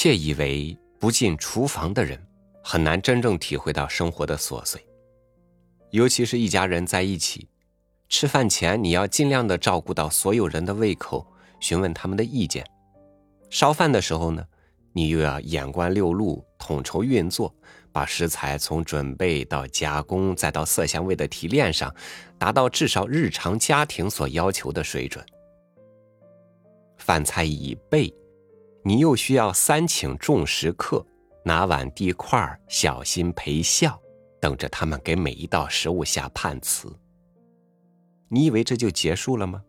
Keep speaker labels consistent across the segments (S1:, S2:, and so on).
S1: 窃以为不进厨房的人很难真正体会到生活的琐碎，尤其是一家人在一起，吃饭前你要尽量的照顾到所有人的胃口，询问他们的意见；烧饭的时候呢，你又要眼观六路，统筹运作，把食材从准备到加工再到色香味的提炼上，达到至少日常家庭所要求的水准。饭菜已备。你又需要三请众食客，拿碗递筷，小心陪笑，等着他们给每一道食物下判词。你以为这就结束了吗？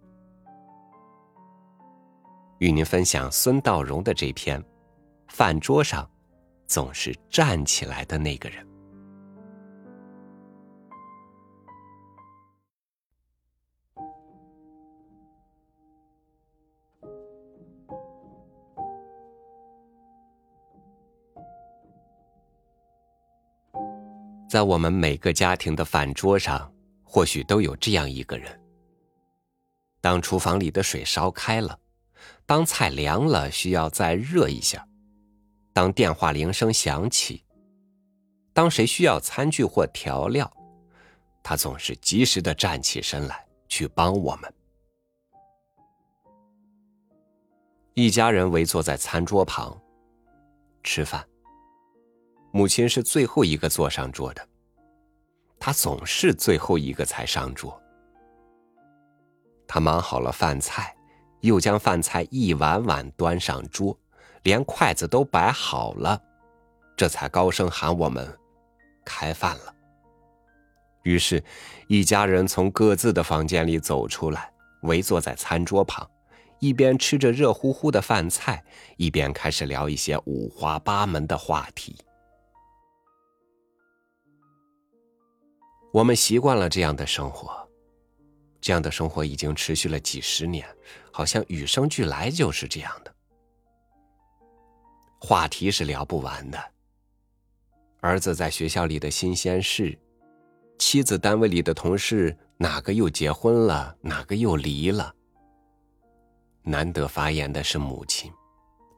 S1: 与您分享孙道荣的这篇《饭桌上总是站起来的那个人》。在我们每个家庭的饭桌上，或许都有这样一个人。当厨房里的水烧开了，当菜凉了需要再热一下，当电话铃声响起，当谁需要餐具或调料，他总是及时的站起身来去帮我们。一家人围坐在餐桌旁吃饭。母亲是最后一个坐上桌的，她总是最后一个才上桌。她忙好了饭菜，又将饭菜一碗碗端上桌，连筷子都摆好了，这才高声喊我们开饭了。于是，一家人从各自的房间里走出来，围坐在餐桌旁，一边吃着热乎乎的饭菜，一边开始聊一些五花八门的话题。我们习惯了这样的生活，这样的生活已经持续了几十年，好像与生俱来就是这样的。话题是聊不完的。儿子在学校里的新鲜事，妻子单位里的同事哪个又结婚了，哪个又离了。难得发言的是母亲，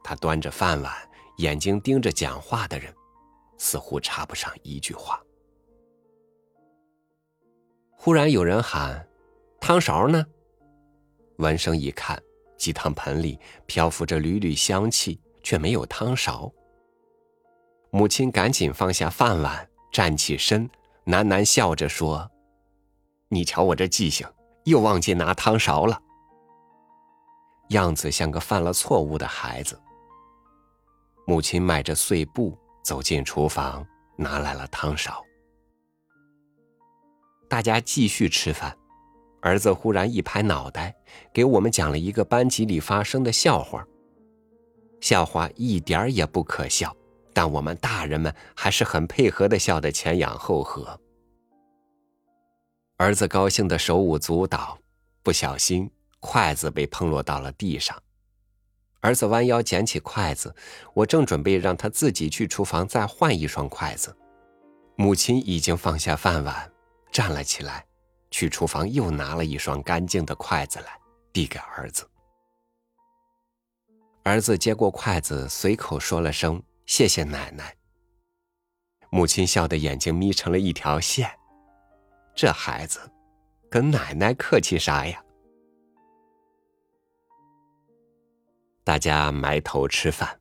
S1: 她端着饭碗，眼睛盯着讲话的人，似乎插不上一句话。忽然有人喊：“汤勺呢？”闻声一看，鸡汤盆里漂浮着缕缕香气，却没有汤勺。母亲赶紧放下饭碗，站起身，喃喃笑着说：“你瞧我这记性，又忘记拿汤勺了。”样子像个犯了错误的孩子。母亲迈着碎步走进厨房，拿来了汤勺。大家继续吃饭，儿子忽然一拍脑袋，给我们讲了一个班级里发生的笑话。笑话一点也不可笑，但我们大人们还是很配合的笑得前仰后合。儿子高兴的手舞足蹈，不小心筷子被碰落到了地上。儿子弯腰捡起筷子，我正准备让他自己去厨房再换一双筷子，母亲已经放下饭碗。站了起来，去厨房又拿了一双干净的筷子来，递给儿子。儿子接过筷子，随口说了声“谢谢奶奶”。母亲笑得眼睛眯成了一条线，这孩子，跟奶奶客气啥呀？大家埋头吃饭，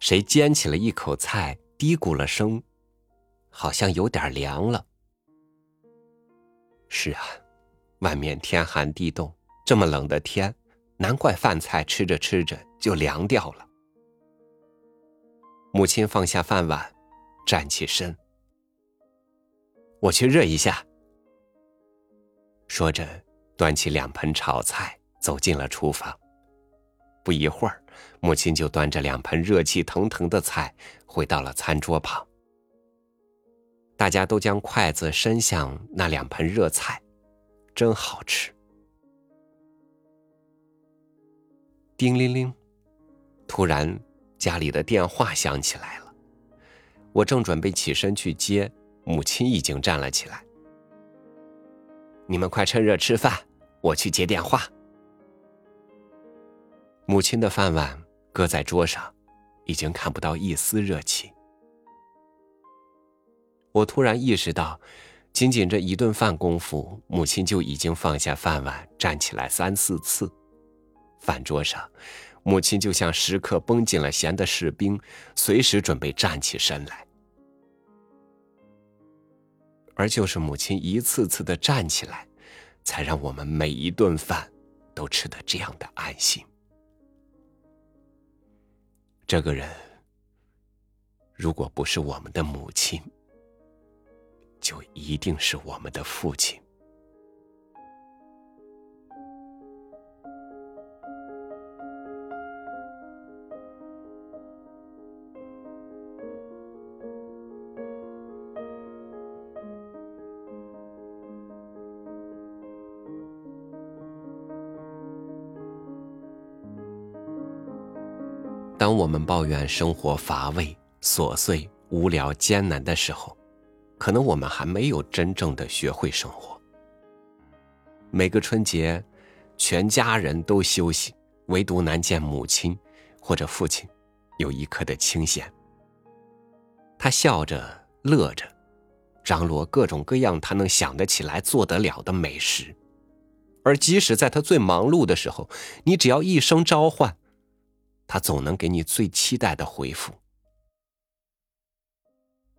S1: 谁捡起了一口菜，嘀咕了声，好像有点凉了。是啊，外面天寒地冻，这么冷的天，难怪饭菜吃着吃着就凉掉了。母亲放下饭碗，站起身：“我去热一下。”说着，端起两盆炒菜，走进了厨房。不一会儿，母亲就端着两盆热气腾腾的菜回到了餐桌旁。大家都将筷子伸向那两盆热菜，真好吃。叮铃铃，突然家里的电话响起来了。我正准备起身去接，母亲已经站了起来。你们快趁热吃饭，我去接电话。母亲的饭碗搁在桌上，已经看不到一丝热情。我突然意识到，仅仅这一顿饭功夫，母亲就已经放下饭碗，站起来三四次。饭桌上，母亲就像时刻绷紧了弦的士兵，随时准备站起身来。而就是母亲一次次的站起来，才让我们每一顿饭都吃得这样的安心。这个人，如果不是我们的母亲，就一定是我们的父亲。当我们抱怨生活乏味、琐碎、无聊、艰难的时候，可能我们还没有真正的学会生活。每个春节，全家人都休息，唯独难见母亲或者父亲有一刻的清闲。他笑着乐着，张罗各种各样他能想得起来、做得了的美食。而即使在他最忙碌的时候，你只要一声召唤，他总能给你最期待的回复。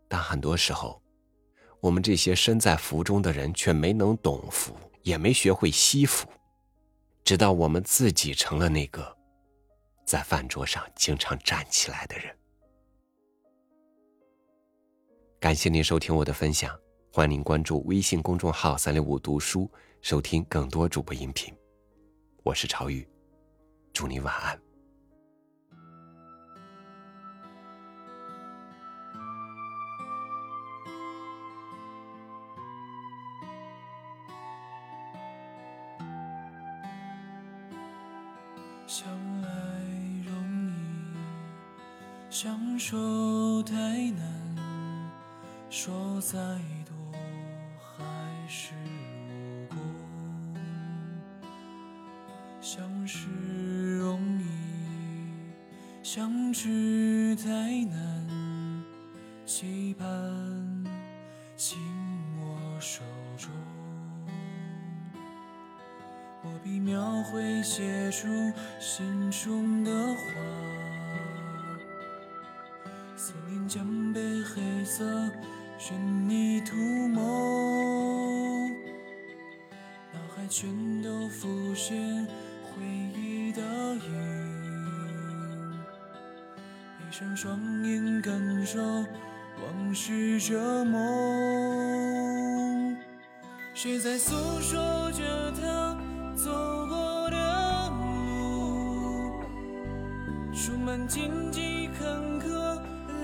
S1: 但很多时候，我们这些身在福中的人却没能懂福，也没学会惜福，直到我们自己成了那个在饭桌上经常站起来的人。感谢您收听我的分享，欢迎您关注微信公众号“三六五读书”，收听更多主播音频。我是朝雨，祝你晚安。
S2: 相爱容易，相守太难。说再多还是无功。相识容易，相知太难。期盼我笔描绘，写出心中的话。思念将被黑色悬泥涂抹，脑海全都浮现回忆的影。闭上双眼，感受往事折磨。谁在诉说着他？走过的路，充满荆棘坎坷，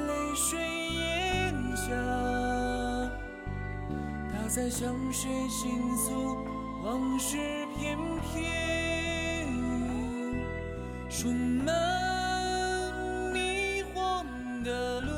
S2: 泪水咽下。他在向谁倾诉往事翩翩？充满迷惘的路。